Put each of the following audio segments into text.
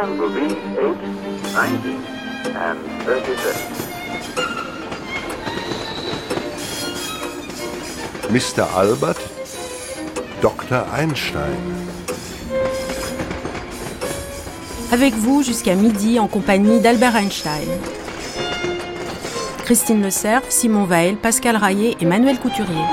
time will be 8, 19, and 30 seconds. Mr. Albert, Dr. Einstein. Avec vous jusqu'à midi en compagnie d'Albert Einstein. Christine Le Cerf, Simon Vael, Pascal Raillet et Manuel Couturier.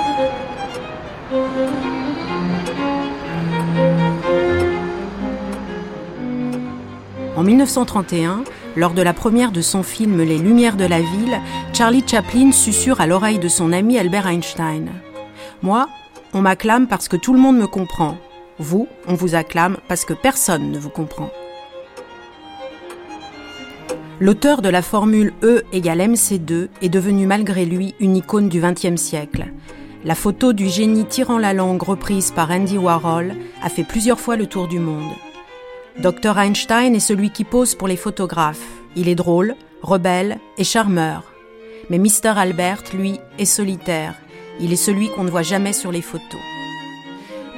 En 1931, lors de la première de son film Les Lumières de la ville, Charlie Chaplin susurre à l'oreille de son ami Albert Einstein. Moi, on m'acclame parce que tout le monde me comprend. Vous, on vous acclame parce que personne ne vous comprend. L'auteur de la formule E égale MC2 est devenu malgré lui une icône du XXe siècle. La photo du génie tirant la langue reprise par Andy Warhol a fait plusieurs fois le tour du monde. Dr Einstein est celui qui pose pour les photographes. Il est drôle, rebelle et charmeur. Mais Mr Albert, lui, est solitaire. Il est celui qu'on ne voit jamais sur les photos.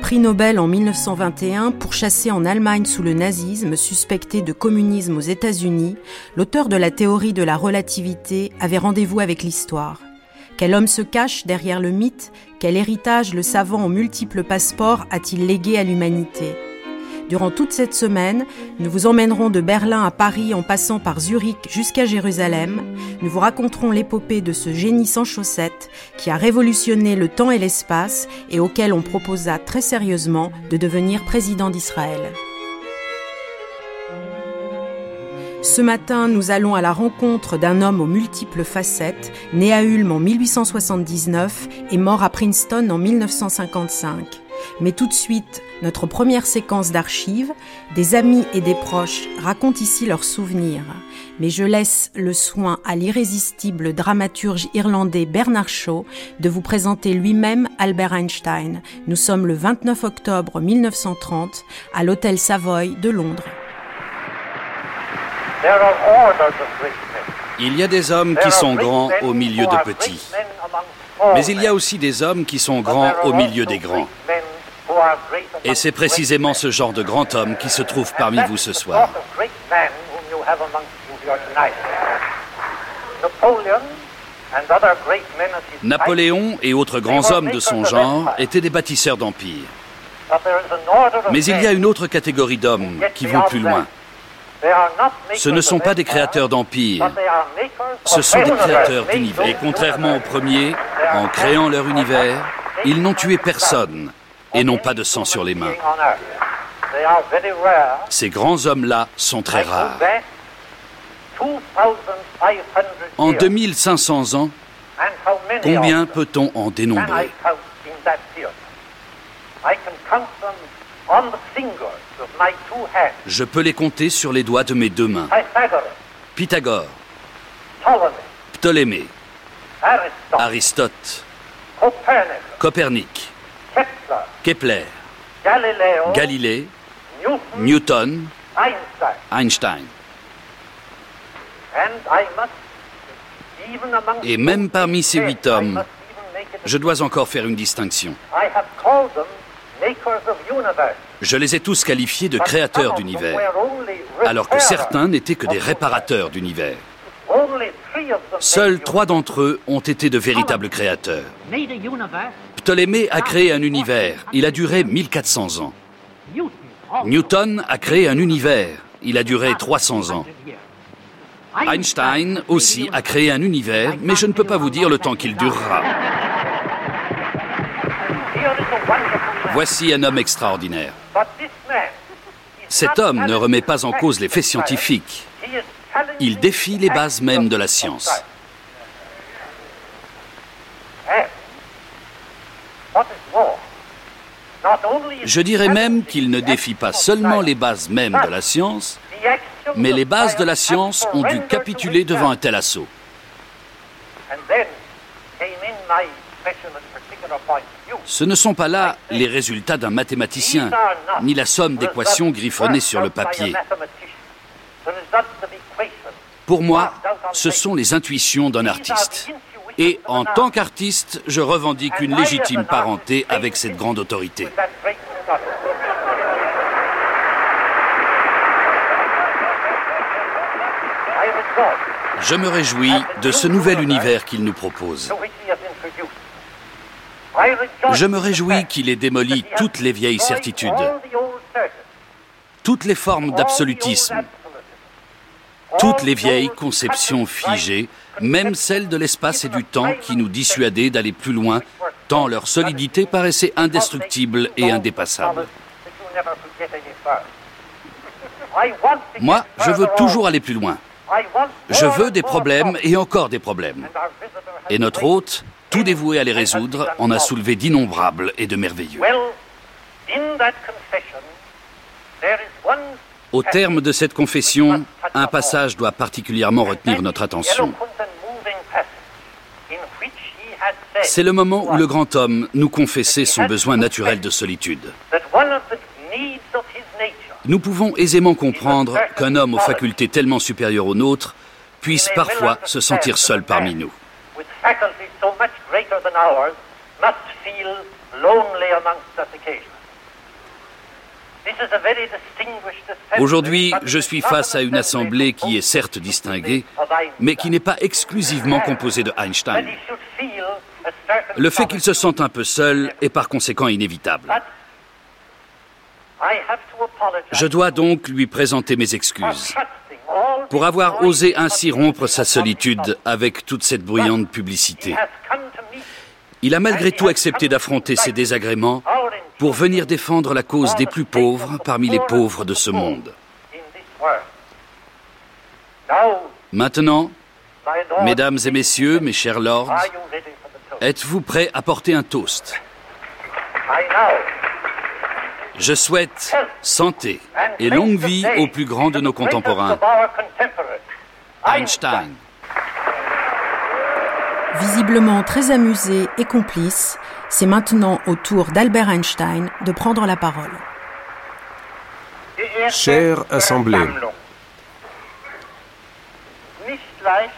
Prix Nobel en 1921 pour chasser en Allemagne sous le nazisme, suspecté de communisme aux États-Unis, l'auteur de la théorie de la relativité avait rendez-vous avec l'histoire. Quel homme se cache derrière le mythe? Quel héritage le savant aux multiples passeports a-t-il légué à l'humanité? Durant toute cette semaine, nous vous emmènerons de Berlin à Paris en passant par Zurich jusqu'à Jérusalem. Nous vous raconterons l'épopée de ce génie sans chaussettes qui a révolutionné le temps et l'espace et auquel on proposa très sérieusement de devenir président d'Israël. Ce matin, nous allons à la rencontre d'un homme aux multiples facettes, né à Ulm en 1879 et mort à Princeton en 1955. Mais tout de suite, notre première séquence d'archives, des amis et des proches racontent ici leurs souvenirs. Mais je laisse le soin à l'irrésistible dramaturge irlandais Bernard Shaw de vous présenter lui-même Albert Einstein. Nous sommes le 29 octobre 1930 à l'hôtel Savoy de Londres. Il y a des hommes qui sont grands au milieu de petits. Mais il y a aussi des hommes qui sont grands au milieu des grands. Et c'est précisément ce genre de grand homme qui se trouve parmi vous ce soir. Napoléon et autres grands hommes de son genre étaient des bâtisseurs d'empires. Mais il y a une autre catégorie d'hommes qui vont plus loin. Ce ne sont pas des créateurs d'empires, ce sont des créateurs d'univers. Et contrairement aux premiers, en créant leur univers, ils n'ont tué personne et n'ont pas de sang sur les mains. Ces grands hommes-là sont très rares. En 2500 ans, combien peut-on en dénombrer? Je peux les compter sur les doigts de mes deux mains. Pythagore, Ptolémée, Aristote, Copernic, Kepler, Galilée, Newton, Einstein. Et même parmi ces huit hommes, je dois encore faire une distinction. Je les ai tous qualifiés de créateurs d'univers, alors que certains n'étaient que des réparateurs d'univers. Seuls trois d'entre eux ont été de véritables créateurs. Ptolémée a créé un univers. Il a duré 1400 ans. Newton a créé un univers. Il a duré 300 ans. Einstein aussi a créé un univers, mais je ne peux pas vous dire le temps qu'il durera. Voici un homme extraordinaire. Cet homme ne remet pas en cause les faits scientifiques. Il défie les bases mêmes de la science. Je dirais même qu'il ne défie pas seulement les bases mêmes de la science, mais les bases de la science ont dû capituler devant un tel assaut. Ce ne sont pas là les résultats d'un mathématicien, ni la somme d'équations griffonnées sur le papier. Pour moi, ce sont les intuitions d'un artiste. Et en tant qu'artiste, je revendique une légitime parenté avec cette grande autorité. Je me réjouis de ce nouvel univers qu'il nous propose. Je me réjouis qu'il ait démoli toutes les vieilles certitudes, toutes les formes d'absolutisme, toutes les vieilles conceptions figées, même celles de l'espace et du temps qui nous dissuadaient d'aller plus loin, tant leur solidité paraissait indestructible et indépassable. Moi, je veux toujours aller plus loin. Je veux des problèmes et encore des problèmes. Et notre hôte, tout dévoué à les résoudre, en a soulevé d'innombrables et de merveilleux. Au terme de cette confession, un passage doit particulièrement retenir notre attention. C'est le moment où le grand homme nous confessait son besoin naturel de solitude. Nous pouvons aisément comprendre qu'un homme aux facultés tellement supérieures aux nôtres puisse parfois se sentir seul parmi nous. Aujourd'hui, je suis face à une assemblée qui est certes distinguée, mais qui n'est pas exclusivement composée de Einstein. Le fait qu'il se sente un peu seul est par conséquent inévitable. Je dois donc lui présenter mes excuses pour avoir osé ainsi rompre sa solitude avec toute cette bruyante publicité. Il a malgré tout accepté d'affronter ses désagréments pour venir défendre la cause des plus pauvres parmi les pauvres de ce monde. Maintenant, mesdames et messieurs, mes chers lords, êtes-vous prêts à porter un toast? Je souhaite santé et longue vie au plus grand de nos contemporains, Einstein. Visiblement très amusé et complice, c'est maintenant au tour d'Albert Einstein de prendre la parole. Chère Assemblée,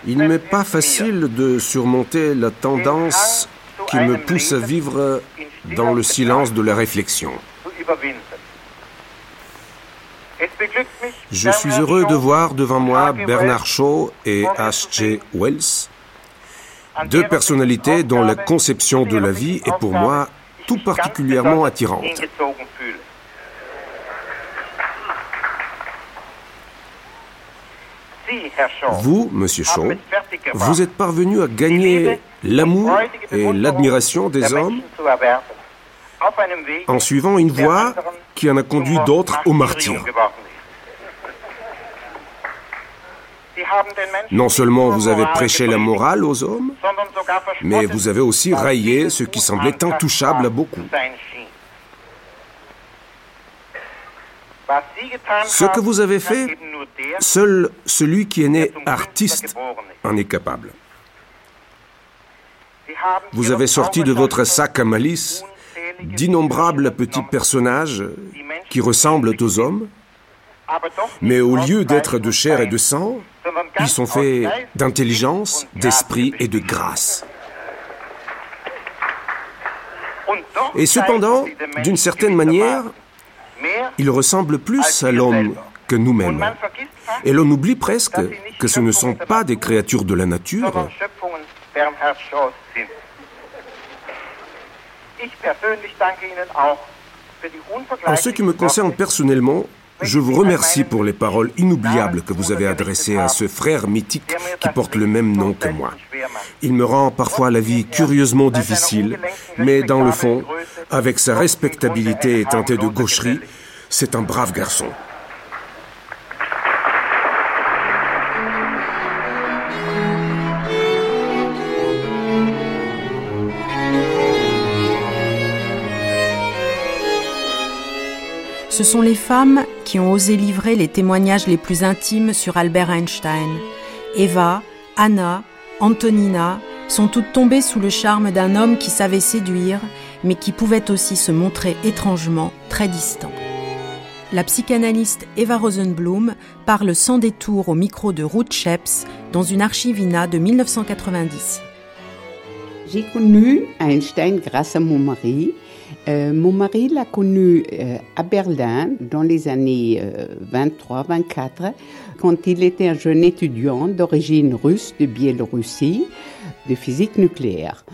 il n'est pas facile de surmonter la tendance qui me pousse à vivre dans le silence de la réflexion. Je suis heureux de voir devant moi Bernard Shaw et H.G. Wells, deux personnalités dont la conception de la vie est pour moi tout particulièrement attirante. Vous, Monsieur Shaw, vous êtes parvenu à gagner l'amour et l'admiration des hommes en suivant une voie qui en a conduit d'autres au martyr. Non seulement vous avez prêché la morale aux hommes, mais vous avez aussi raillé ce qui semblait intouchable à beaucoup. Ce que vous avez fait, seul celui qui est né artiste en est capable. Vous avez sorti de votre sac à malice d'innombrables petits personnages qui ressemblent aux hommes, mais au lieu d'être de chair et de sang, ils sont faits d'intelligence, d'esprit et de grâce. Et cependant, d'une certaine manière, ils ressemblent plus à l'homme que nous-mêmes. Et l'on oublie presque que ce ne sont pas des créatures de la nature, en ce qui me concerne personnellement, je vous remercie pour les paroles inoubliables que vous avez adressées à ce frère mythique qui porte le même nom que moi. Il me rend parfois la vie curieusement difficile, mais dans le fond, avec sa respectabilité et teintée de gaucherie, c'est un brave garçon. Ce sont les femmes qui ont osé livrer les témoignages les plus intimes sur Albert Einstein. Eva, Anna, Antonina sont toutes tombées sous le charme d'un homme qui savait séduire, mais qui pouvait aussi se montrer étrangement très distant. La psychanalyste Eva Rosenblum parle sans détour au micro de Ruth Sheps dans une archivina de 1990. J'ai connu Einstein grâce à mon mari Euh, mon mari l'a connu euh, à Berlin dans les années 23-24, euh, quand il était un jeune étudiant d'origine russe de Biélorussie de physique nucléaire.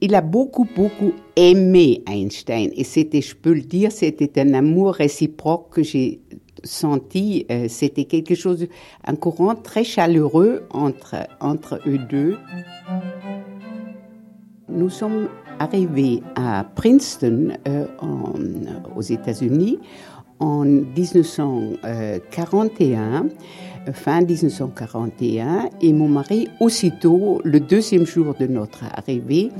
Il a beaucoup, beaucoup aimé Einstein et c'était, je peux le dire, c'était un amour réciproque que j'ai senti. c'était quelque chose, un courant très chaleureux entre, entre eux deux. Nous sommes arrivés à Princeton, euh, aux États-Unis, en 1941, euh, fin 1941, et mon mari, aussitôt, le deuxième jour de notre arrivée,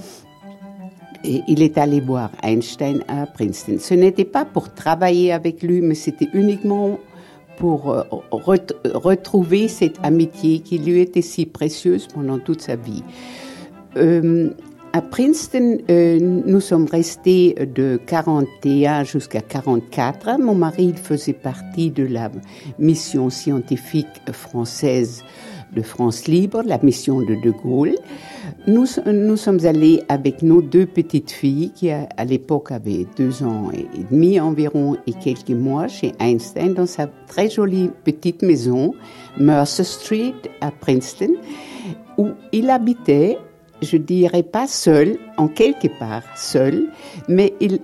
il est allé voir Einstein à Princeton. Ce n'était pas pour travailler avec lui, mais c'était uniquement pour euh, retrouver cette amitié qui lui était si précieuse pendant toute sa vie. À Princeton, euh, nous sommes restés de 41 jusqu'à 44. Mon mari faisait partie de la mission scientifique française de France Libre, la mission de De Gaulle. Nous, nous sommes allés avec nos deux petites filles qui à, l'époque avaient deux ans et demi environ et quelques mois chez Einstein dans sa très jolie petite maison, Mercer Street à Princeton, où il habitait je dirais pas seul, en quelque part seul, mais il,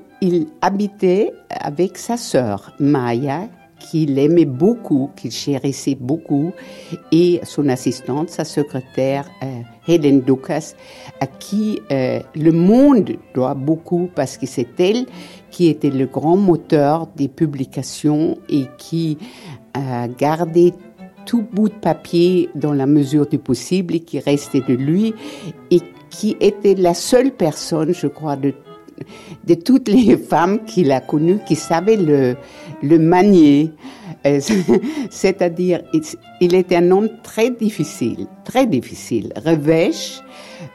habitait avec sa sœur Maya, qu'il aimait beaucoup, qu'il chérissait beaucoup, et son assistante, sa secrétaire euh, Helen Dukas, à qui euh, le monde doit beaucoup parce que c'est elle qui était le grand moteur des publications et qui a gardé tout bout de papier dans la mesure du possible qui restait de lui et qui était la seule personne, je crois, de, de toutes les femmes qu'il a connues qui savait le, le manier. Euh, c'est-à-dire, il était un homme très difficile, très difficile, revêche,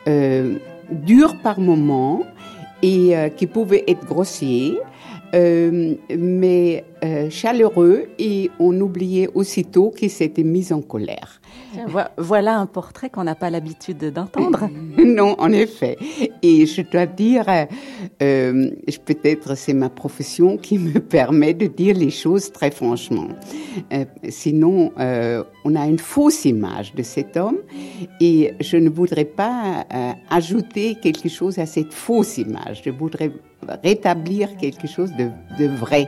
euh, dur par moments et euh, qui pouvait être grossier. Euh, mais euh, chaleureux et on oubliait aussitôt qu'il s'était mis en colère. Voilà un portrait qu'on n'a pas l'habitude d'entendre. non, en effet. Et je dois dire, euh, peut-être c'est ma profession qui me permet de dire les choses très franchement. sinon, on a une fausse image de cet homme et je ne voudrais pas ajouter quelque chose à cette fausse image. Je voudrais rétablir quelque chose de vrai.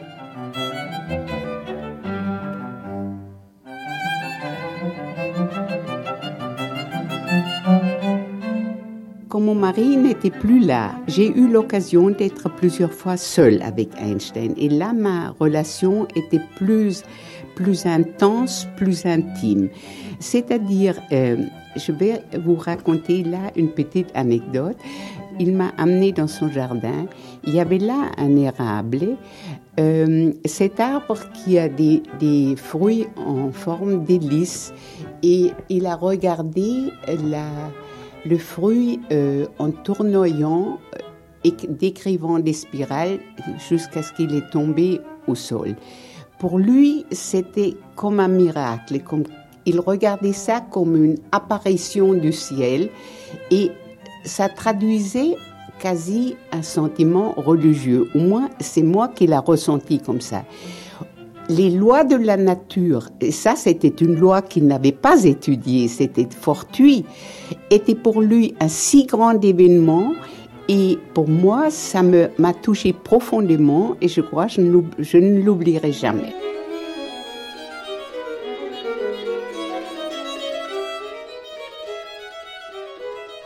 Mon mari n'était plus là, j'ai eu l'occasion d'être plusieurs fois seule avec Einstein. Et là, ma relation était plus, plus intense, plus intime. C'est-à-dire, euh, je vais vous raconter là une petite anecdote il m'a amené dans son jardin. Il y avait là un érable. Euh, cet arbre qui a des, fruits en forme d'hélice. Et il a regardé la, le fruit euh, en tournoyant euh, et décrivant des spirales jusqu'à ce qu'il est tombé au sol. Pour lui, c'était comme un miracle. Il regardait ça comme une apparition du ciel. Et ça traduisait quasi un sentiment religieux. Au moins, c'est moi qui l'ai ressenti comme ça. Les lois de la nature, et ça c'était une loi qu'il n'avait pas étudiée, c'était fortuit, était pour lui un si grand événement et pour moi, ça m'a touché profondément et je crois que je ne l'oublierai jamais.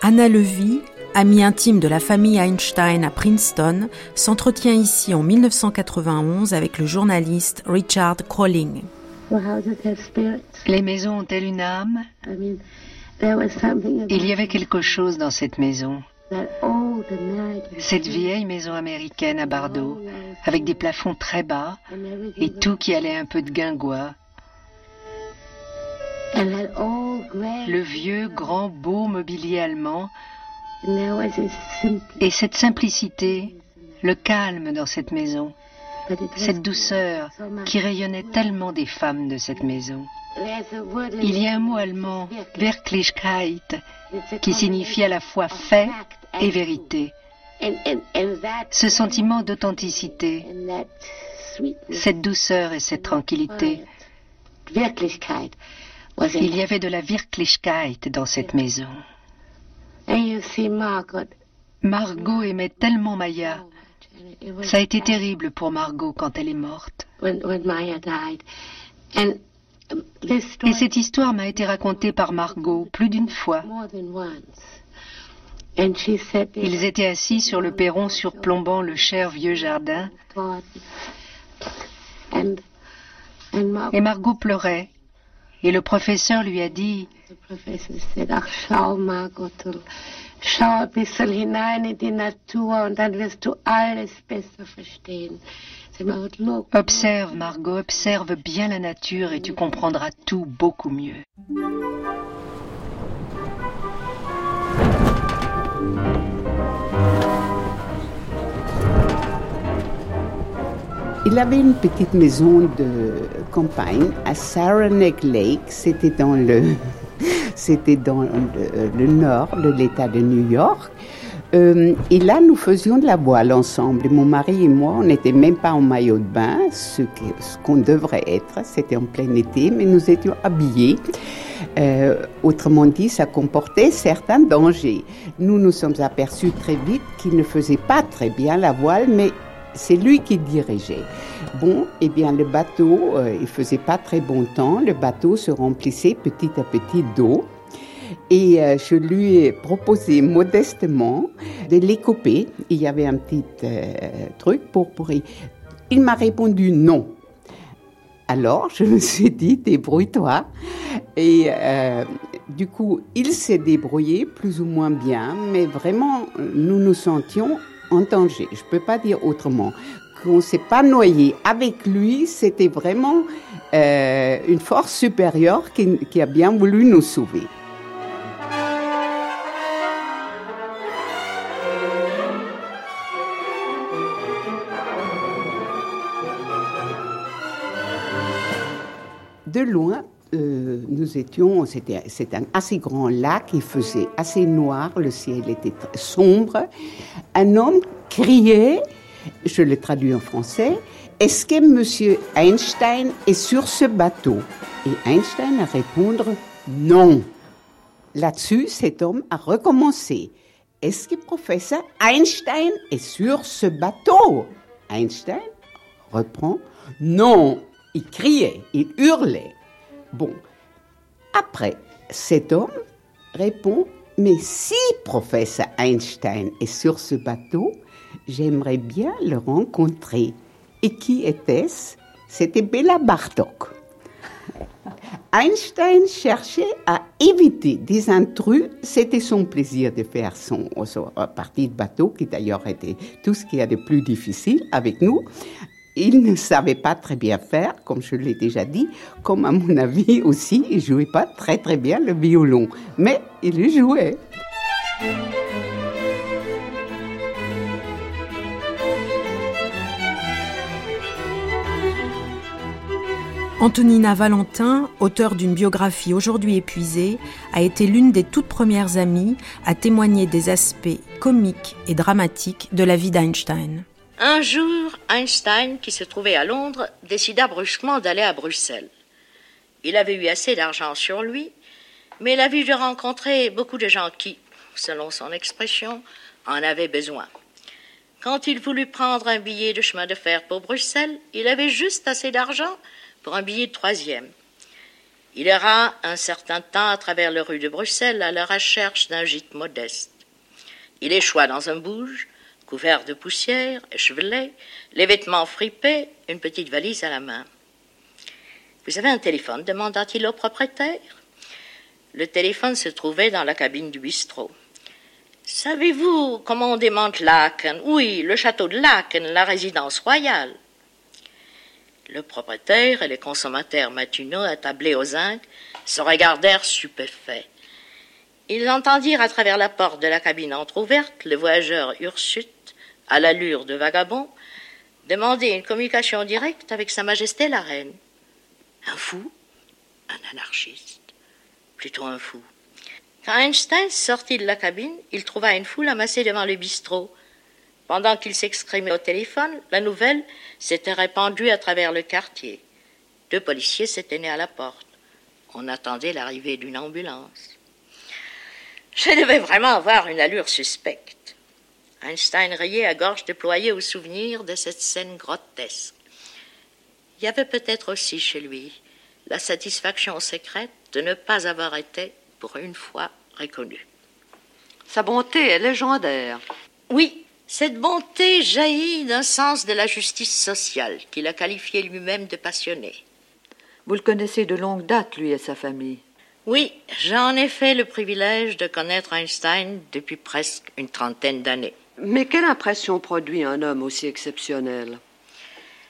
Anna Levy, amie intime de la famille Einstein à Princeton, s'entretient ici en 1991 avec le journaliste Richard Crowling. Les maisons ont-elles une âme? Il y avait quelque chose dans cette maison. Cette vieille maison américaine à Bordeaux, avec des plafonds très bas et tout qui allait un peu de guingois. Le vieux, grand, beau mobilier allemand. Et cette simplicité, le calme dans cette maison, cette douceur qui rayonnait tellement des femmes de cette maison. Il y a un mot allemand, Wirklichkeit, qui signifie à la fois fait et vérité. Ce sentiment d'authenticité, cette douceur et cette tranquillité, il y avait de la Wirklichkeit dans cette maison. Margot aimait tellement Maya. Ça a été terrible pour Margot quand elle est morte. Et cette histoire m'a été racontée par Margot plus d'une fois. Ils étaient assis sur le perron surplombant le cher vieux jardin. Et Margot pleurait. Et le professeur lui a dit Observe, Margot, observe bien la nature et tu comprendras tout beaucoup mieux. Il avait une petite maison de campagne à Saranac Lake. C'était dans le, c'était dans le, nord de l'État de New York. Euh, et là, nous faisions de la voile ensemble. mon mari et moi, on n'était même pas en maillot de bain, ce qu'on devrait être. C'était en plein été, mais nous étions habillés. Euh, autrement dit, ça comportait certains dangers. Nous nous sommes aperçus très vite qu'il ne faisait pas très bien la voile, mais c'est lui qui dirigeait. Bon, eh bien, le bateau, euh, il faisait pas très bon temps. Le bateau se remplissait petit à petit d'eau. Et euh, je lui ai proposé modestement de l'écoper. Il y avait un petit euh, truc pour pourrir. Il m'a répondu non. Alors, je me suis dit, débrouille-toi. Et du coup, il s'est débrouillé plus ou moins bien, mais vraiment, nous nous sentions en danger. Je ne peux pas dire autrement. Qu'on ne s'est pas noyé avec lui, c'était vraiment euh, une force supérieure qui, qui a bien voulu nous sauver. de loin, euh, nous étions, c'était un assez grand lac, il faisait assez noir, le ciel était sombre. Un homme criait, je le traduis en français, est-ce que Monsieur Einstein est sur ce bateau? Et Einstein a répondu non. Là-dessus, cet homme a recommencé. Est-ce que professeur Einstein est sur ce bateau? Einstein reprend non. Il criait, il hurlait. Bon, après, cet homme répond, mais si professeur Einstein est sur ce bateau, j'aimerais bien le rencontrer. Et qui était-ce? C'était Béla Bartok. Einstein cherchait à éviter des intrus. C'était son plaisir de faire son, son partie de bateau, qui d'ailleurs était tout ce qu'il y a de plus difficile avec nous il ne savait pas très bien faire, comme je l'ai déjà dit, comme à mon avis aussi, il jouait pas très très bien le violon, mais il jouait. Antonina Valentin, auteure d'une biographie aujourd'hui épuisée, a été l'une des toutes premières amies à témoigner des aspects comiques et dramatiques de la vie d'Einstein. Un jour, Einstein, qui se trouvait à Londres, décida brusquement d'aller à Bruxelles. Il avait eu assez d'argent sur lui, mais il avait dû rencontrer beaucoup de gens qui, selon son expression, en avaient besoin. Quand il voulut prendre un billet de chemin de fer pour Bruxelles, il avait juste assez d'argent pour un billet de troisième. Il ira un certain temps à travers les rues de Bruxelles à la recherche d'un gîte modeste. Il échoua dans un bouge, couvert de poussière, échevelé, les vêtements fripés, une petite valise à la main. Vous avez un téléphone demanda-t-il au propriétaire. Le téléphone se trouvait dans la cabine du bistrot. Savez-vous comment on démonte Laken? Oui, le château de Laken, la résidence royale. Le propriétaire et les consommateurs matinaux attablés aux zinc se regardèrent stupéfaits. Ils entendirent à travers la porte de la cabine entr'ouverte le voyageur Ursut à l'allure de vagabond, demander une communication directe avec Sa Majesté la Reine. Un fou Un anarchiste Plutôt un fou. Quand Einstein sortit de la cabine, il trouva une foule amassée devant le bistrot. Pendant qu'il s'exprimait au téléphone, la nouvelle s'était répandue à travers le quartier. Deux policiers s'étaient nés à la porte. On attendait l'arrivée d'une ambulance. Je devais vraiment avoir une allure suspecte. Einstein riait à gorge déployée au souvenir de cette scène grotesque. Il y avait peut-être aussi chez lui la satisfaction secrète de ne pas avoir été, pour une fois, reconnu. Sa bonté est légendaire. Oui, cette bonté jaillit d'un sens de la justice sociale qu'il a qualifié lui-même de passionné. Vous le connaissez de longue date, lui et sa famille. Oui, j'en ai fait le privilège de connaître Einstein depuis presque une trentaine d'années. Mais quelle impression produit un homme aussi exceptionnel?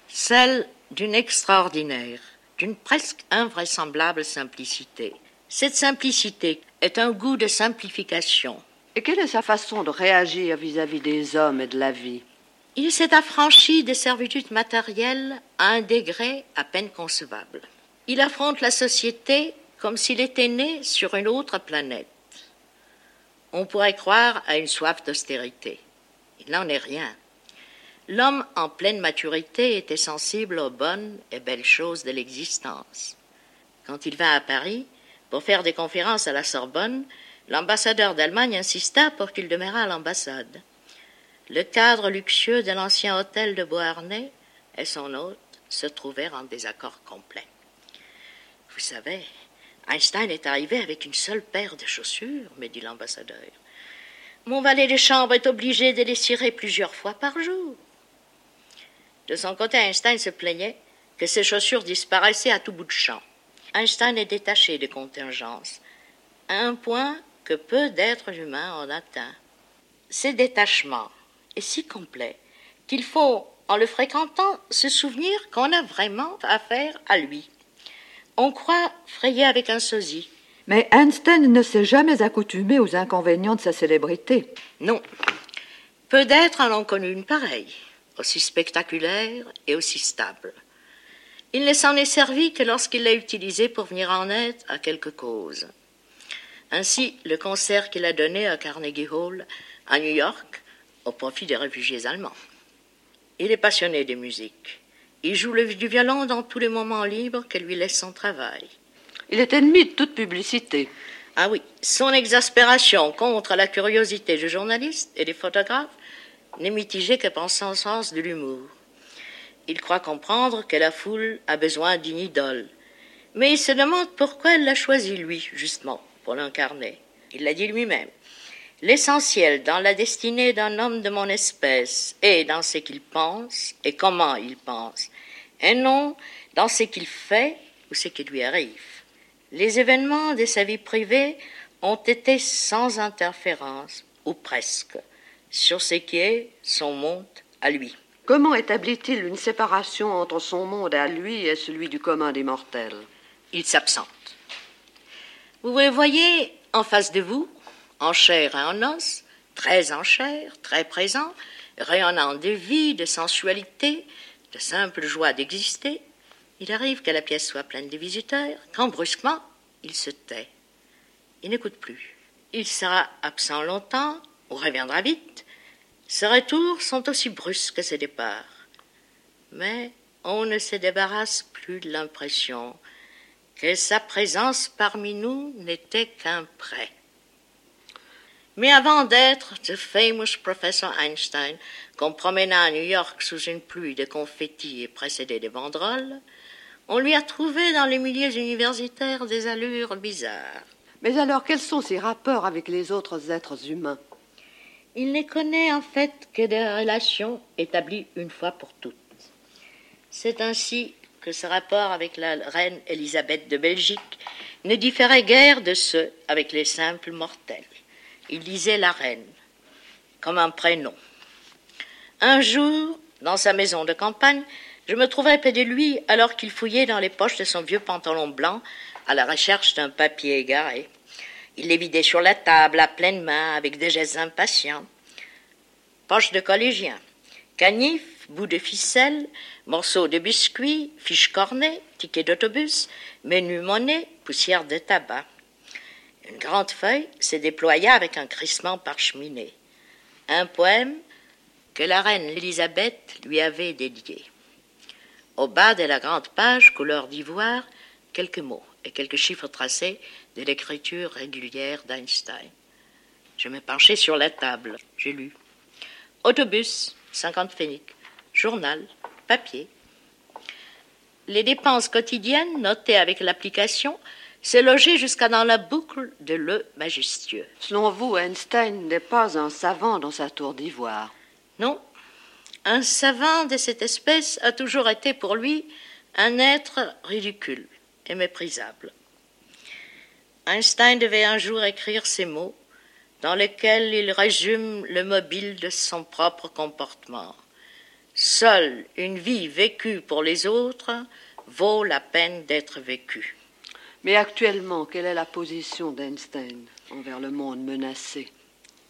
Celle d'une extraordinaire, d'une presque invraisemblable simplicité. Cette simplicité est un goût de simplification et quelle est sa façon de réagir vis-à-vis des hommes et de la vie? Il s'est affranchi des servitudes matérielles à un degré à peine concevable. Il affronte la société comme s'il était né sur une autre planète. On pourrait croire à une soif d'austérité. Il n'en est rien. L'homme en pleine maturité était sensible aux bonnes et belles choses de l'existence. Quand il vint à Paris pour faire des conférences à la Sorbonne, L'ambassadeur d'Allemagne insista pour qu'il demeurât à l'ambassade. Le cadre luxueux de l'ancien hôtel de Beauharnais et son hôte se trouvèrent en désaccord complet. Vous savez, Einstein est arrivé avec une seule paire de chaussures, me dit l'ambassadeur. Mon valet de chambre est obligé de les cirer plusieurs fois par jour. De son côté, Einstein se plaignait que ses chaussures disparaissaient à tout bout de champ. Einstein est détaché de contingence, à un point que peu d'êtres humains en atteint. Ce détachement est si complet qu'il faut, en le fréquentant, se souvenir qu'on a vraiment affaire à lui. On croit frayer avec un sosie. Mais Einstein ne s'est jamais accoutumé aux inconvénients de sa célébrité. Non. Peu d'êtres en ont connu une pareille, aussi spectaculaire et aussi stable. Il ne s'en est servi que lorsqu'il l'a utilisée pour venir en aide à quelque cause. Ainsi, le concert qu'il a donné à Carnegie Hall, à New York, au profit des réfugiés allemands. Il est passionné de musique. Il joue du violon dans tous les moments libres que lui laisse son travail. Il est ennemi de toute publicité. Ah oui, son exaspération contre la curiosité des journalistes et des photographes n'est mitigée que par son sens de l'humour. Il croit comprendre que la foule a besoin d'une idole. Mais il se demande pourquoi elle l'a choisi lui, justement pour l'incarner. Il l'a dit lui-même. L'essentiel dans la destinée d'un homme de mon espèce est dans ce qu'il pense et comment il pense, et non dans ce qu'il fait ou ce qui lui arrive. Les événements de sa vie privée ont été sans interférence, ou presque, sur ce qui est son monde à lui. Comment établit-il une séparation entre son monde à lui et celui du commun des mortels? Il s'absente. Vous le voyez en face de vous, en chair et en os, très en chair, très présent, rayonnant de vie, de sensualité, de simple joie d'exister. Il arrive que la pièce soit pleine de visiteurs, quand brusquement, il se tait. Il n'écoute plus. Il sera absent longtemps, ou reviendra vite. Ses retours sont aussi brusques que ses départs. Mais on ne se débarrasse plus de l'impression que sa présence parmi nous n'était qu'un prêt. Mais avant d'être the famous Professor Einstein, qu'on promena à New York sous une pluie de confettis et précédé de banderoles, on lui a trouvé dans les milieux universitaires des allures bizarres. Mais alors, quels sont ses rapports avec les autres êtres humains? Il ne connaît en fait que des relations établies une fois pour toutes. C'est ainsi que ce rapport avec la reine Élisabeth de Belgique ne différait guère de ceux avec les simples mortels. Il disait la reine, comme un prénom. Un jour, dans sa maison de campagne, je me trouvais près de lui alors qu'il fouillait dans les poches de son vieux pantalon blanc à la recherche d'un papier égaré. Il les vidait sur la table à pleine main avec des gestes impatients. Poche de collégien, canif, bout de ficelle, morceaux de biscuits, fiches cornées, tickets d'autobus, menu monnaie, poussière de tabac. Une grande feuille se déploya avec un crissement parcheminé. Un poème, que la reine Élisabeth lui avait dédié. Au bas de la grande page couleur d'ivoire, quelques mots et quelques chiffres tracés de l'écriture régulière d'Einstein. Je me penchai sur la table. J'ai lu. Autobus, 50 pfennig. Journal, papier. Les dépenses quotidiennes notées avec l'application se logeaient jusqu'à dans la boucle de Le Majestueux. Selon vous, Einstein n'est pas un savant dans sa tour d'ivoire. Non. Un savant de cette espèce a toujours été pour lui un être ridicule et méprisable. Einstein devait un jour écrire ces mots dans lesquels il résume le mobile de son propre comportement. Seule une vie vécue pour les autres vaut la peine d'être vécue. Mais actuellement, quelle est la position d'Einstein envers le monde menacé?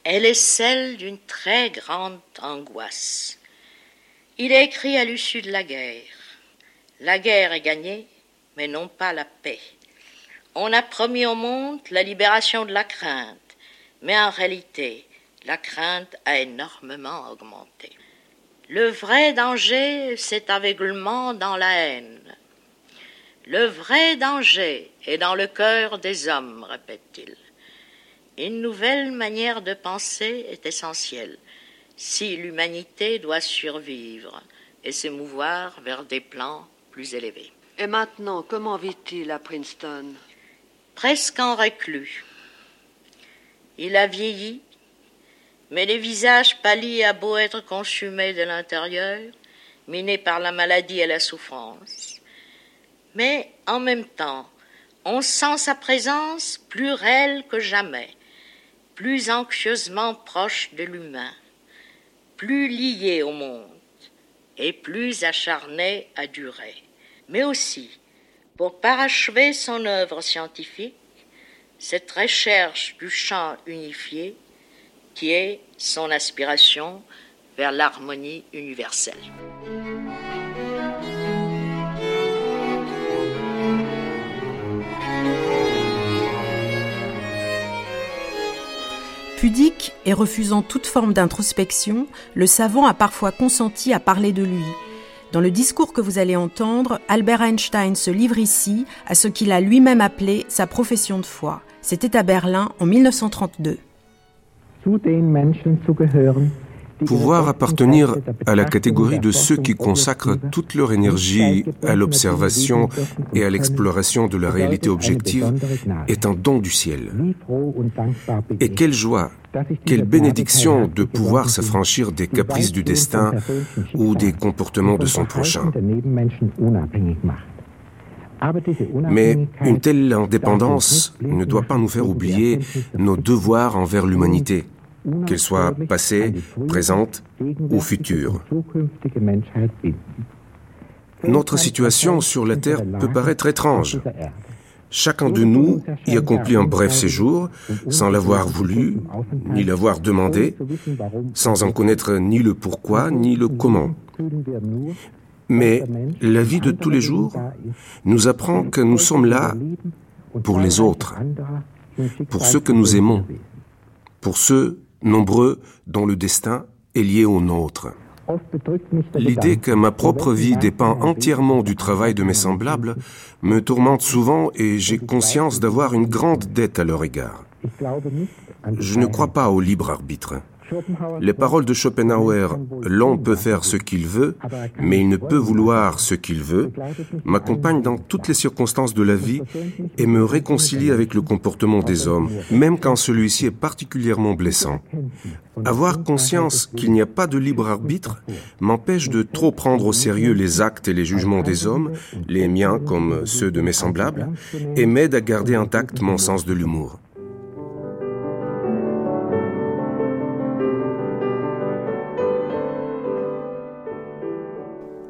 Elle est celle d'une très grande angoisse. Il a écrit à l'issue de la guerre. La guerre est gagnée, mais non pas la paix. On a promis au monde la libération de la crainte mais en réalité, la crainte a énormément augmenté. Le vrai danger, c'est aveuglement dans la haine. Le vrai danger est dans le cœur des hommes, répète-t-il. Une nouvelle manière de penser est essentielle si l'humanité doit survivre et se mouvoir vers des plans plus élevés. Et maintenant, comment vit-il à Princeton? Presque en reclus. Il a vieilli, mais les visages pâlis a beau être consumés de l'intérieur, minés par la maladie et la souffrance. Mais en même temps, on sent sa présence plus réelle que jamais, plus anxieusement proche de l'humain, plus lié au monde et plus acharné à durer. Mais aussi, pour parachever son œuvre scientifique, cette recherche du champ unifié qui est son aspiration vers l'harmonie universelle. Pudique et refusant toute forme d'introspection, le savant a parfois consenti à parler de lui, dans le discours que vous allez entendre, Albert Einstein se livre ici à ce qu'il a lui-même appelé sa profession de foi. C'était à Berlin en 1932. Pouvoir appartenir à la catégorie de ceux qui consacrent toute leur énergie à l'observation et à l'exploration de la réalité objective est un don du ciel. Et quelle joie, quelle bénédiction de pouvoir s'affranchir des caprices du destin ou des comportements de son prochain. Mais une telle indépendance ne doit pas nous faire oublier nos devoirs envers l'humanité qu'elle soit passée, présente ou future. Notre situation sur la Terre peut paraître étrange. Chacun de nous y accomplit un bref séjour sans l'avoir voulu, ni l'avoir demandé, sans en connaître ni le pourquoi, ni le comment. Mais la vie de tous les jours nous apprend que nous sommes là pour les autres, pour ceux que nous aimons, pour ceux nombreux dont le destin est lié au nôtre. L'idée que ma propre vie dépend entièrement du travail de mes semblables me tourmente souvent et j'ai conscience d'avoir une grande dette à leur égard. Je ne crois pas au libre arbitre. Les paroles de Schopenhauer, l'homme peut faire ce qu'il veut, mais il ne peut vouloir ce qu'il veut, m'accompagnent dans toutes les circonstances de la vie et me réconcilient avec le comportement des hommes, même quand celui-ci est particulièrement blessant. Avoir conscience qu'il n'y a pas de libre arbitre m'empêche de trop prendre au sérieux les actes et les jugements des hommes, les miens comme ceux de mes semblables, et m'aide à garder intact mon sens de l'humour.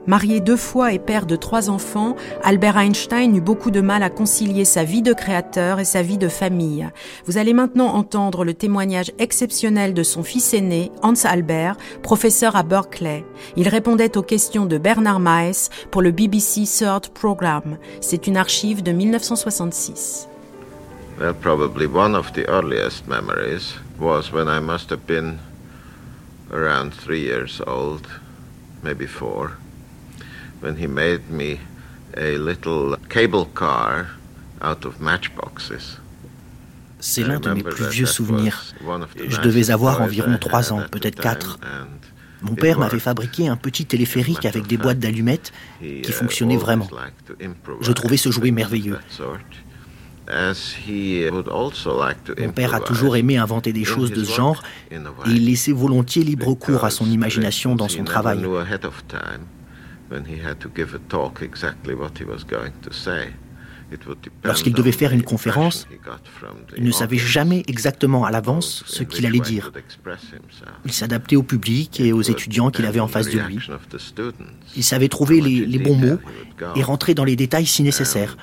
Marié deux fois et père de trois enfants, Albert Einstein eut beaucoup de mal à concilier sa vie de créateur et sa vie de famille. Vous allez maintenant entendre le témoignage exceptionnel de son fils aîné, Hans Albert, professeur à Berkeley. Il répondait aux questions de Bernard Maes pour le BBC Third Program. C'est une archive de 1966. Well, probably one of the earliest memories was when I must have been around three years old, maybe four, when he made me a little cable car out of matchboxes. C'est l'un de mes plus vieux souvenirs. Je devais avoir environ trois ans, peut-être quatre. Mon père m'avait fabriqué un petit téléphérique avec des boîtes d'allumettes qui fonctionnaient vraiment. Je trouvais ce jouet merveilleux. Mon père a toujours aimé inventer des choses de ce genre et il laissait volontiers libre cours à son imagination dans son travail. Lorsqu'il devait faire une conférence, il ne savait jamais exactement à l'avance ce qu'il allait dire. Il s'adaptait au public et aux étudiants qu'il avait en face de lui. Il savait trouver les, bons mots et rentrer dans les détails si nécessaire.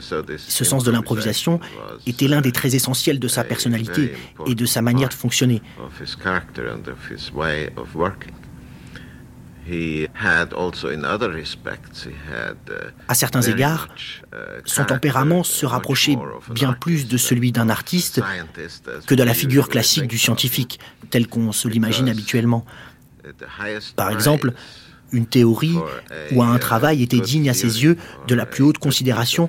Ce sens de l'improvisation était l'un des traits essentiels de sa personnalité et de sa manière de fonctionner. À certains égards, uh, son tempérament se rapprochait bien plus de celui d'un artiste que de la figure classique du scientifique, telle qu'on se l'imagine habituellement. Par exemple, une théorie ou un uh, travail était digne à ses yeux de la plus haute considération,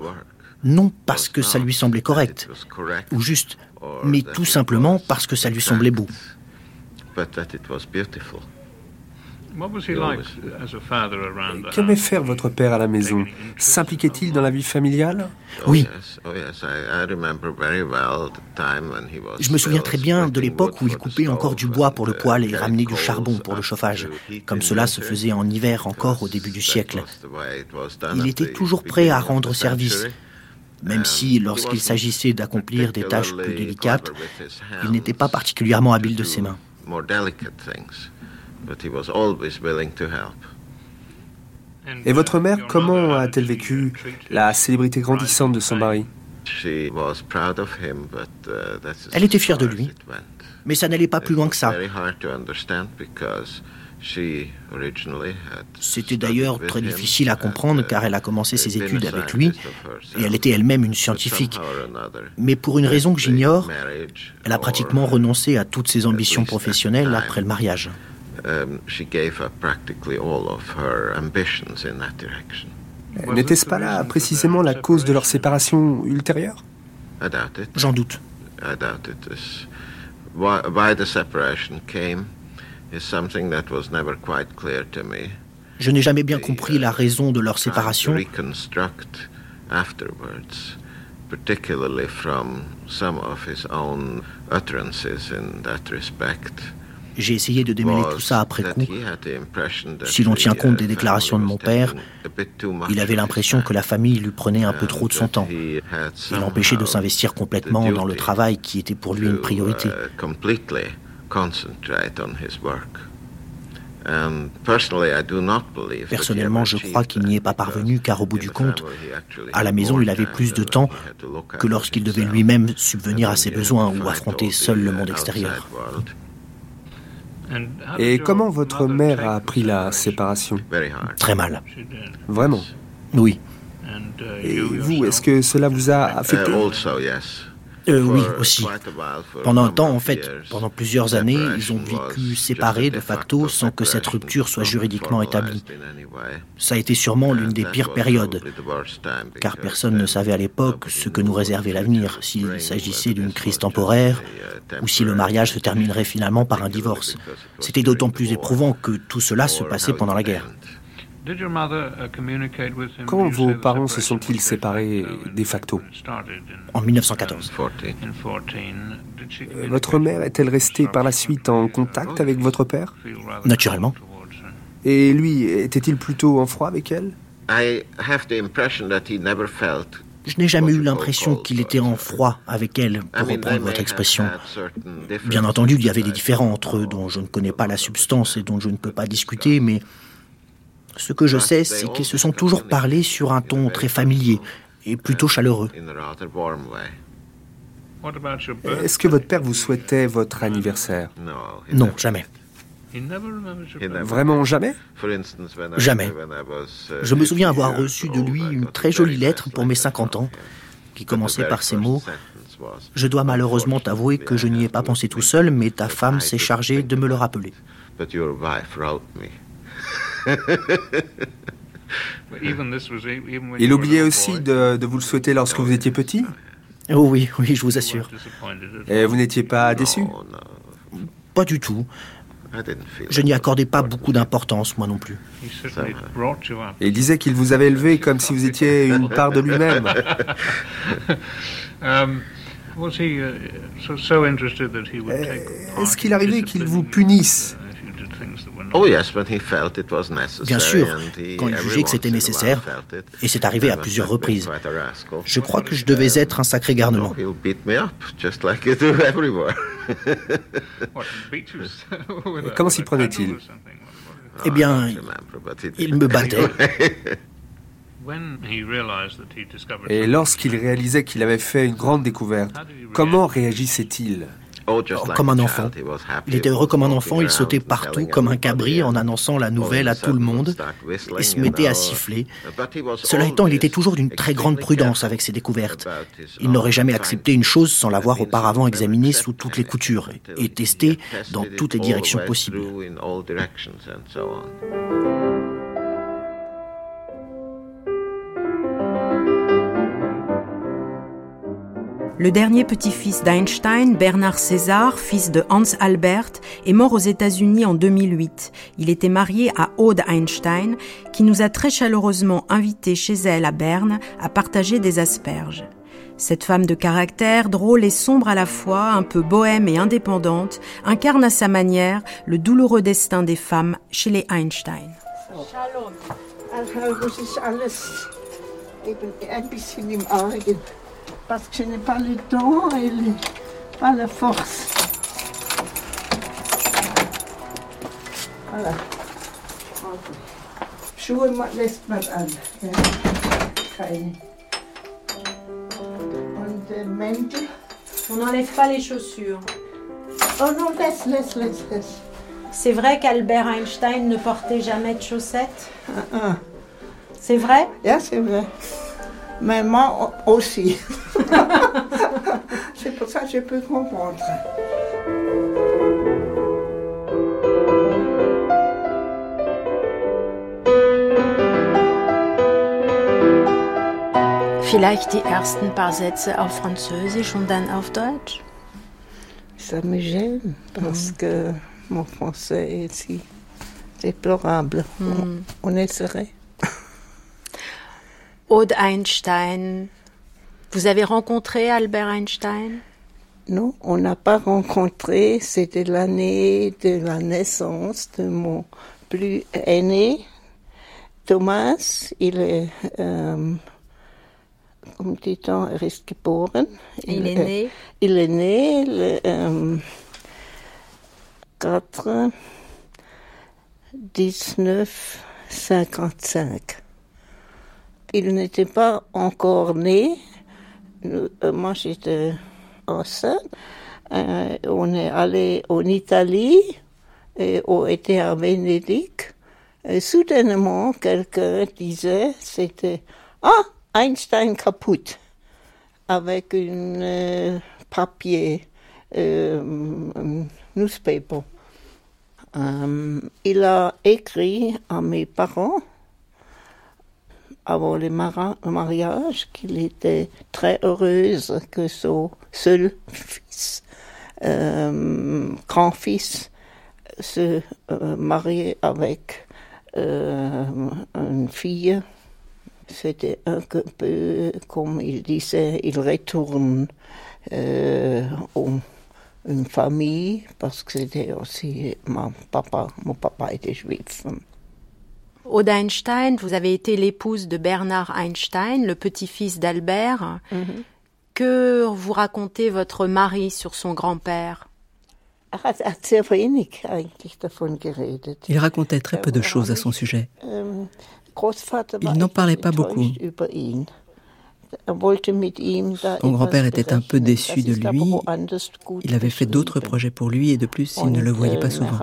non parce que ça lui semblait correct ou juste, mais tout simplement parce que ça lui semblait beau. Qu'aimait faire votre père à la maison? S'impliquait-il dans la vie familiale? Oui. Je me souviens très bien de l'époque où il coupait encore du bois pour le poêle et ramenait du charbon pour le chauffage, comme cela se faisait en hiver encore au début du siècle. Il était toujours prêt à rendre service, même si, lorsqu'il s'agissait d'accomplir des tâches plus délicates, il n'était pas particulièrement habile de ses mains. Et votre mère, comment a-t-elle vécu la célébrité grandissante de son mari? Uh, Elle était fière de lui, mais ça n'allait pas plus loin que ça. C'était d'ailleurs très difficile à comprendre car elle a commencé ses études avec lui et elle était elle-même une scientifique. Mais pour une raison que j'ignore, elle a pratiquement renoncé à toutes ses ambitions professionnelles après le mariage. N'était-ce pas là précisément la cause de leur séparation ultérieure? J'en doute. Je n'ai jamais bien compris la raison de leur séparation. particularly from some of his own utterances in that respect. J'ai essayé de démêler tout ça après coup. Si l'on tient compte des déclarations de mon père, il avait l'impression que la famille lui prenait un peu trop de son temps et l'empêchait de s'investir complètement dans le travail qui était pour lui une priorité. Personnellement, je crois qu'il n'y est pas parvenu car au bout du compte, à la maison, il avait plus de temps que lorsqu'il devait lui-même subvenir à ses besoins ou affronter seul le monde extérieur. Et comment votre mère a appris la séparation Très mal. Vraiment Oui. Et vous, est-ce que cela vous a affecté? Euh, oui, aussi. Pendant un temps, en fait, pendant plusieurs années, ils ont vécu séparés de facto sans que cette rupture soit juridiquement établie. Ça a été sûrement l'une des pires périodes, car personne ne savait à l'époque ce que nous réservait l'avenir, s'il s'agissait d'une crise temporaire ou si le mariage se terminerait finalement par un divorce. C'était d'autant plus éprouvant que tout cela se passait pendant la guerre. Uh, vos parents se sont-ils séparés de facto? En 1914. Euh, votre mère est-elle restée par la suite en contact avec votre père? Naturellement. Et lui, était-il plutôt en froid avec elle? Je n'ai jamais eu l'impression qu'il était en froid avec elle, pour reprendre votre expression. Bien entendu, il y avait des différends entre eux dont je ne connais pas la substance et dont je ne peux pas discuter, mais ce que je sais, c'est qu'ils se sont toujours parlé sur un ton très familier et plutôt chaleureux. Est-ce que votre père vous souhaitait votre anniversaire? Non, jamais. Vraiment jamais? Jamais. Je me souviens avoir reçu de lui une très jolie lettre pour mes 50 ans, qui commençait par ces mots. Je dois malheureusement t'avouer que je n'y ai pas pensé tout seul, mais ta femme s'est chargée de me le rappeler. Il oubliait aussi de, de vous le souhaiter lorsque vous étiez petit. Oh oui, oui, je vous assure. Et vous n'étiez pas déçu? Pas du tout. Je n'y accordais pas beaucoup d'importance, moi non plus. il disait qu'il vous avait élevé comme si vous étiez une part de lui-même. Est-ce qu'il arrivait qu'il vous punisse? Bien sûr, quand il jugeait que c'était nécessaire, et c'est arrivé à plusieurs reprises. Je crois que je devais être un sacré garnement. Comment s'y prenait-il Eh bien, il me battait. Et lorsqu'il réalisait qu'il avait fait une grande découverte, comment réagissait-il? Comme un enfant. Il était heureux comme un enfant, il sautait partout comme un cabri en annonçant la nouvelle à tout le monde et se mettait à siffler. Cela étant, il était toujours d'une très grande prudence avec ses découvertes. Il n'aurait jamais accepté une chose sans l'avoir auparavant examinée sous toutes les coutures et testée dans toutes les directions possibles. Le dernier petit-fils d'Einstein, Bernard César, fils de Hans Albert, est mort aux États-Unis en 2008. Il était marié à Aude Einstein, qui nous a très chaleureusement invités chez elle à Berne à partager des asperges. Cette femme de caractère, drôle et sombre à la fois, un peu bohème et indépendante, incarne à sa manière le douloureux destin des femmes chez les Einstein. Parce que je n'ai pas le temps et pas la force. Voilà. Schuhe lässt man an. Ja. Keine. Und Mäntel. On n'enlève pas les chaussures. Oh non, laisse, laisse, laisse, laisse. C'est vrai qu'Albert Einstein ne portait jamais de chaussettes? Uh -uh. C'est vrai? Ja, c'est vrai. Mais moi aussi. C'est pour ça que je peux comprendre. Vielleicht die ersten paar Sätze auf Französisch und dann auf Deutsch. Ça me gêne parce mm. que mon français est si déplorable. Mm. On, on essaierait. Aude Einstein, vous avez rencontré Albert Einstein? Non, on n'a pas rencontré. C'était l'année de la naissance de mon plus aîné, Thomas. Il est, euh, comme dit-on, geboren. Il, est né? Il est né le euh, 4 19 55 il n'était pas encore né. Euh, moi, j'étais enceinte. Euh, on est allé en Italie et on était à Venedig. Et soudainement, quelqu'un disait, c'était Ah, Einstein kaputt, avec un euh, papier, un newspaper. il a écrit à mes parents avant le mariage qu'il était très heureuse que son seul fils, euh, grand-fils, se euh, mariait avec euh, une fille. C'était un peu, comme il disait, il retourne en une famille parce que c'était aussi mon papa, mon papa était juif. Aude Einstein, vous avez été l'épouse de Bernard Einstein, le petit-fils d'Albert. Mhm. Que vous racontez votre mari sur son grand-père? Il racontait très peu de choses à son sujet. Ähm, Il n'en parlait pas beaucoup. Son grand-père était un peu déçu de lui. Il avait fait d'autres projets pour lui et de plus, il ne le voyait pas souvent.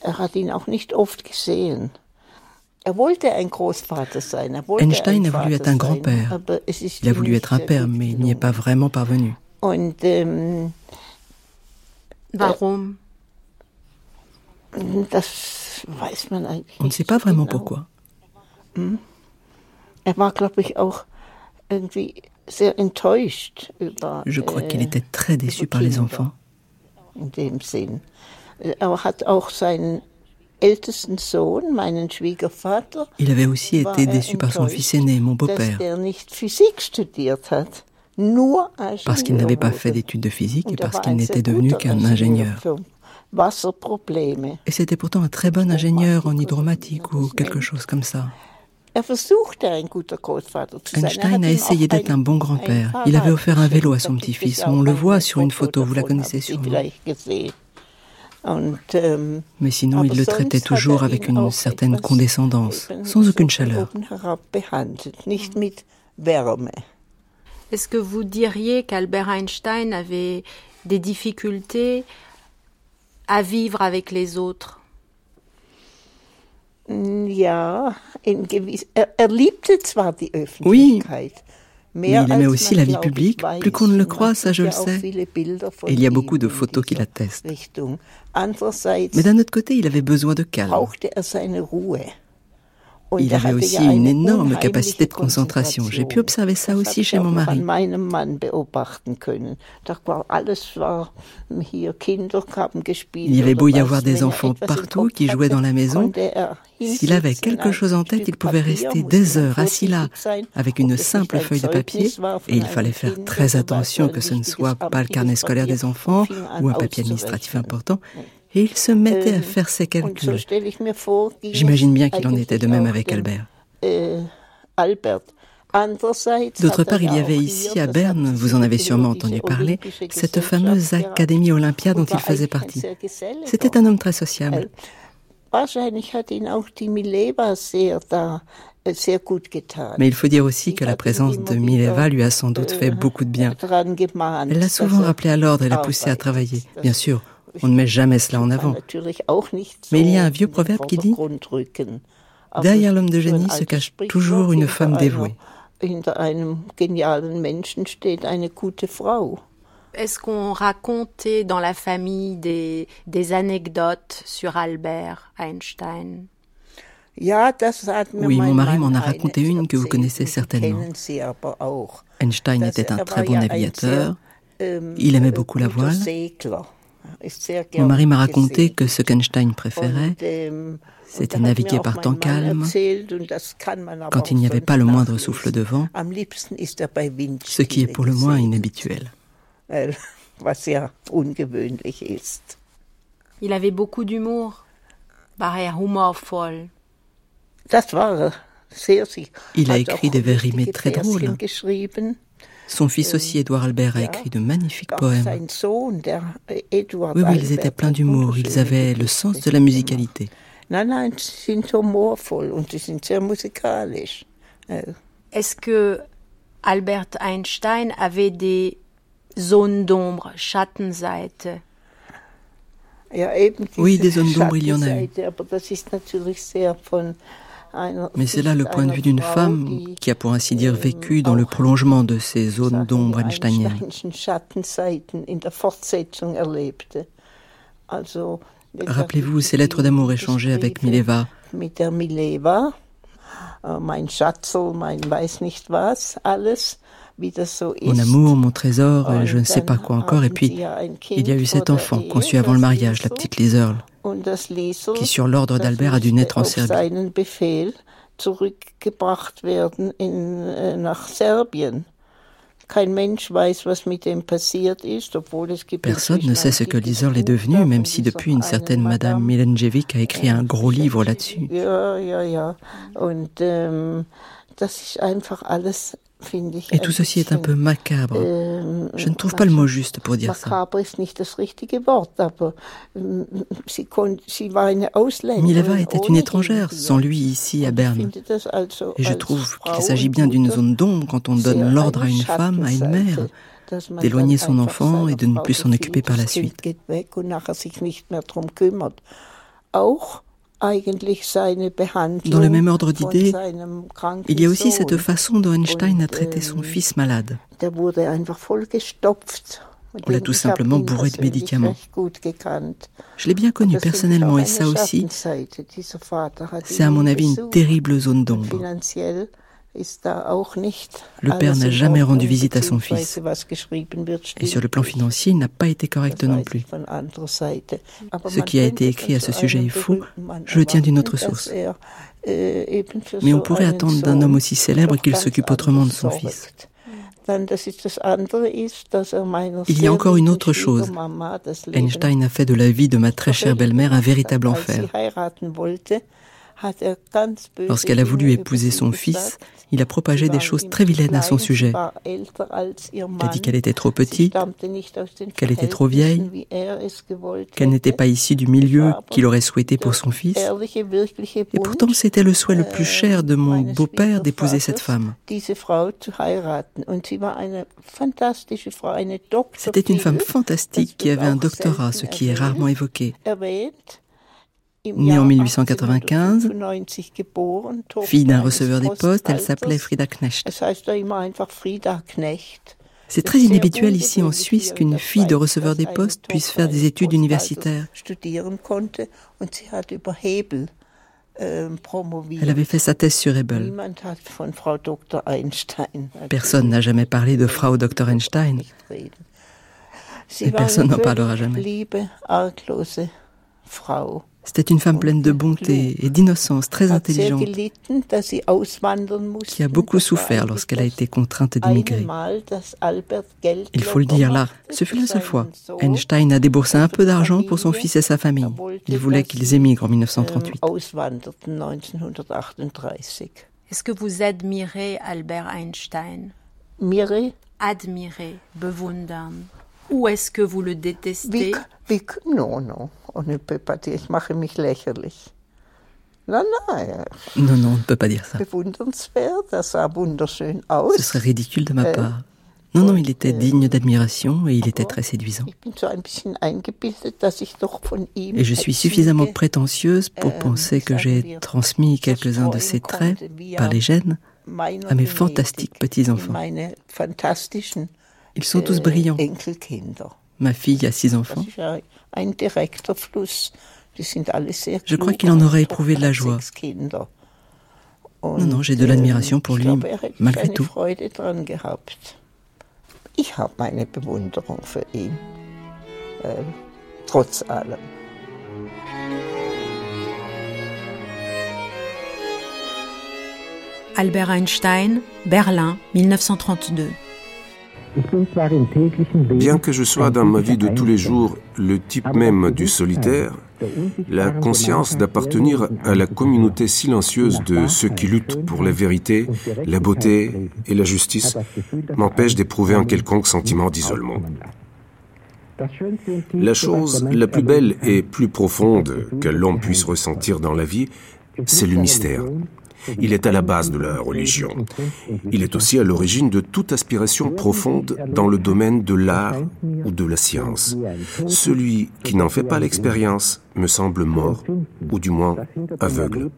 Er hat ihn auch nicht oft gesehen. Er wollte ein Großvater sein. Er wollte Einstein a voulu être un grand-père. Il a voulu être un père, mais il n'y est pas vraiment parvenu. Und, ähm, Warum On ne sait pas vraiment pourquoi. Hm? Er Je crois qu'il était très déçu par les enfants. Il avait aussi été déçu par son fils aîné, mon beau-père, parce qu'il n'avait pas fait d'études de physique et parce qu'il n'était devenu qu'un ingénieur. Et c'était pourtant un très bon ingénieur en hydromatique ou quelque chose comme ça. Einstein a essayé d'être un bon grand-père. Il avait offert un vélo à son petit-fils. On le voit sur une photo, vous la connaissez sûrement. Ähm, Mais sinon, il le traitait toujours avec une certaine condescendance, sans aucune chaleur. Est-ce que vous diriez qu'Albert Einstein avait des difficultés à vivre avec les autres? Er, er Oui, mais il aimait aussi la vie publique, plus qu'on ne le croit, ça je le sais. Et il y a beaucoup de photos qui l'attestent. Mais d'un autre côté, il avait besoin de calme. Il avait aussi une énorme capacité de concentration. J'ai pu observer ça aussi chez mon mari. Il y avait beau y avoir des enfants partout qui jouaient dans la maison. S'il avait quelque chose en tête, il pouvait rester des heures assis là avec une simple feuille de papier et il fallait faire très attention que ce ne soit pas le carnet scolaire des enfants ou un papier administratif important et il se mettait à faire ses calculs. J'imagine bien qu'il en était de même avec Albert. D'autre part, il y avait ici à Berne, vous en avez sûrement entendu parler, cette fameuse Académie Olympia dont il faisait partie. C'était un homme très sociable. Mais il faut dire aussi que la présence de Mileva lui a sans doute fait beaucoup de bien. Elle l'a souvent rappelé à l'ordre et l'a poussé à travailler. Bien sûr, on ne met jamais cela en avant. Mais il y a un vieux proverbe qui dit Derrière l'homme de génie se cache toujours une femme dévouée. Est-ce qu'on racontait dans la famille des, des anecdotes sur Albert Einstein? Oui, mon mari m'en a raconté une que vous connaissez certainement. Einstein était un très bon navigateur. Il aimait beaucoup la voile. Mon mari m'a raconté que ce qu'Einstein préférait, c'était naviguer par temps calme, quand il n'y avait pas le moindre souffle de vent, ce qui est pour le moins inhabituel. Il avait beaucoup d'humour. Il a écrit des vers rimés très drôles. Son fils aussi, Édouard Albert, a écrit de magnifiques poèmes. Oui, oui, ils étaient pleins d'humour, ils avaient le sens de la musicalité. Est-ce que Albert Einstein avait des zones d'ombre, Schattenseite Oui, des zones d'ombre, il y en a eu. Mais c'est là le point de vue d'une femme qui a pour ainsi dire vécu dans le prolongement de ces zones d'ombre einsteiniennes. Rappelez-vous ces lettres d'amour échangées avec Mileva. Mon amour, mon trésor, je ne sais pas quoi encore. Et puis, il y a eu cet enfant conçu avant le mariage, la petite Liesel, qui, sur l'ordre d'Albert, a dû naître en Serbie. Personne ne sait ce que Liesel est devenu, même si depuis une certaine Madame Milenjevic a écrit un gros livre là-dessus. Et tout ceci est un peu macabre. Je ne trouve pas le mot juste pour dire ça. Mileva était une étrangère, sans lui ici à Berne. Et je trouve qu'il s'agit bien d'une zone d'ombre quand on donne l'ordre à une femme, à une mère, d'éloigner son enfant et de ne plus s'en occuper par la suite. Dans le même ordre d'idées, il y a aussi cette façon dont Einstein a traité son fils malade. On l'a tout simplement bourré de médicaments. Je l'ai bien connu personnellement et ça aussi, c'est à mon avis une terrible zone d'ombre. Le père n'a jamais rendu visite à son fils. Et sur le plan financier, il n'a pas été correct non plus. Ce qui a été écrit à ce sujet est fou. Je le tiens d'une autre source. Mais on pourrait attendre d'un homme aussi célèbre qu'il s'occupe autrement de son fils. Il y a encore une autre chose. Einstein a fait de la vie de ma très chère belle-mère un véritable enfer. Lorsqu'elle a voulu épouser son fils, il a propagé des choses très vilaines à son sujet. Il a dit qu'elle était trop petite, qu'elle était trop vieille, qu'elle n'était pas issue du milieu qu'il aurait souhaité pour son fils. Et pourtant, c'était le souhait le plus cher de mon beau-père d'épouser cette femme. C'était une femme fantastique qui avait un doctorat, ce qui est rarement évoqué. Née en 1895, fille d'un receveur des postes, elle s'appelait Frida Knecht. C'est très inhabituel ici en Suisse qu'une fille de receveur des postes puisse faire des études universitaires. Elle avait fait sa thèse sur Hebel. Personne n'a jamais parlé de Frau Dr. Einstein. Et personne n'en parlera jamais. C'était une femme pleine de bonté et d'innocence, très intelligente, qui a beaucoup souffert lorsqu'elle a été contrainte d'émigrer. Il faut le dire là, ce fut la seule fois. Einstein a déboursé un peu d'argent pour son fils et sa famille. Il voulait qu'ils émigrent en 1938. Est-ce que vous admirez Albert Einstein? Admirer, bewundern. Ou est-ce que vous le détestez Non, non, on ne peut pas dire, je mache mich lächerlich. Non, non. Non, non, on ne peut pas dire ça. Ce serait ridicule de ma äh, part. Non, non, il était digne d'admiration et il était très séduisant. Et je suis suffisamment prétentieuse pour penser que j'ai transmis quelques-uns de ses traits par les gènes à mes fantastiques petits-enfants. Ils sont tous brillants. Ma fille a six enfants. Je crois qu'il en aurait éprouvé de la joie. Non, non, j'ai de l'admiration pour lui, malgré tout. Äh, allem. Albert Einstein, Berlin, 1932. Bien que je sois dans ma vie de tous les jours le type même du solitaire, la conscience d'appartenir à la communauté silencieuse de ceux qui luttent pour la vérité, la beauté et la justice m'empêche d'éprouver un quelconque sentiment d'isolement. La chose la plus belle et plus profonde que l'homme puisse ressentir dans la vie, c'est le mystère. Il est à la base de la religion. Il est aussi à l'origine de toute aspiration profonde dans le domaine de l'art ou de la science. Celui qui n'en fait pas l'expérience me semble mort, ou du moins aveugle.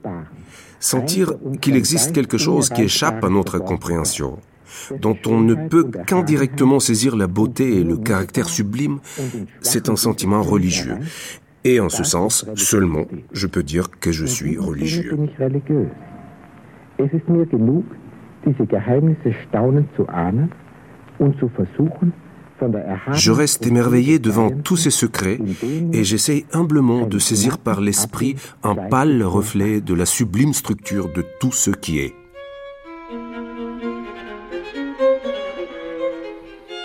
Sentir qu'il existe quelque chose qui échappe à notre compréhension, dont on ne peut qu'indirectement saisir la beauté et le caractère sublime, c'est un sentiment religieux. Et en ce sens, seulement, je peux dire que je suis religieux. Es ist mir genug, diese Geheimnisse staunend zu ahnen und zu versuchen, Je reste émerveillé devant tous ces secrets et j'essaie humblement de saisir par l'esprit un pâle reflet de la sublime structure de tout ce qui est.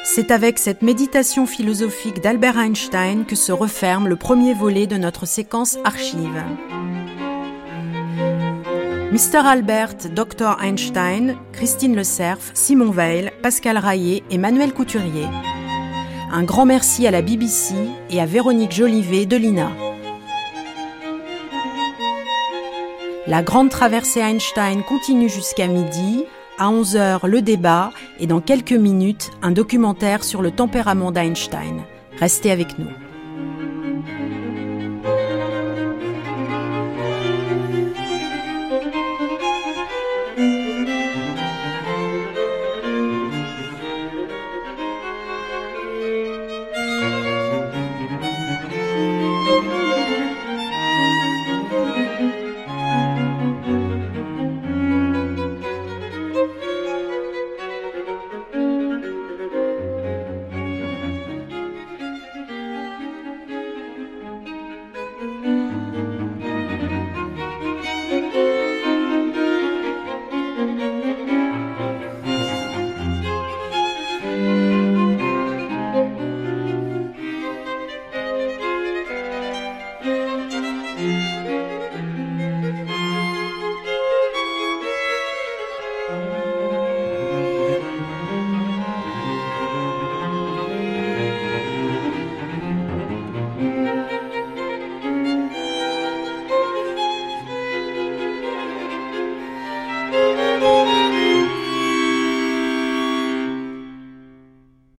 C'est avec cette méditation philosophique d'Albert Einstein que se referme le premier volet de notre séquence archive. Mr. Albert, Dr. Einstein, Christine Le Cerf, Simon Veil, Pascal Raillet et Manuel Couturier. Un grand merci à la BBC et à Véronique Jolivet de l'INA. La grande traversée Einstein continue jusqu'à midi. À 11h, le débat et dans quelques minutes, un documentaire sur le tempérament d'Einstein. Restez avec nous.